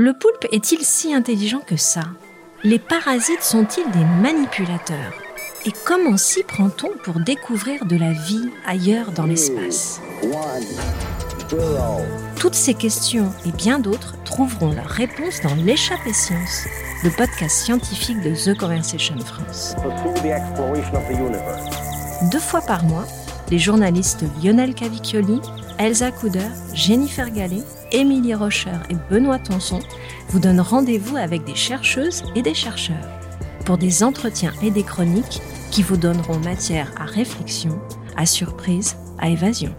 Le poulpe est-il si intelligent que ça? Les parasites sont-ils des manipulateurs? Et comment s'y prend-on pour découvrir de la vie ailleurs dans l'espace? Toutes ces questions et bien d'autres trouveront leur réponse dans l'échappée science, le podcast scientifique de The Conversation France. Deux fois par mois, les journalistes Lionel Cavicchioli, Elsa Couder, Jennifer Gallet, Émilie Rocher et Benoît Tonson vous donnent rendez-vous avec des chercheuses et des chercheurs pour des entretiens et des chroniques qui vous donneront matière à réflexion, à surprise, à évasion.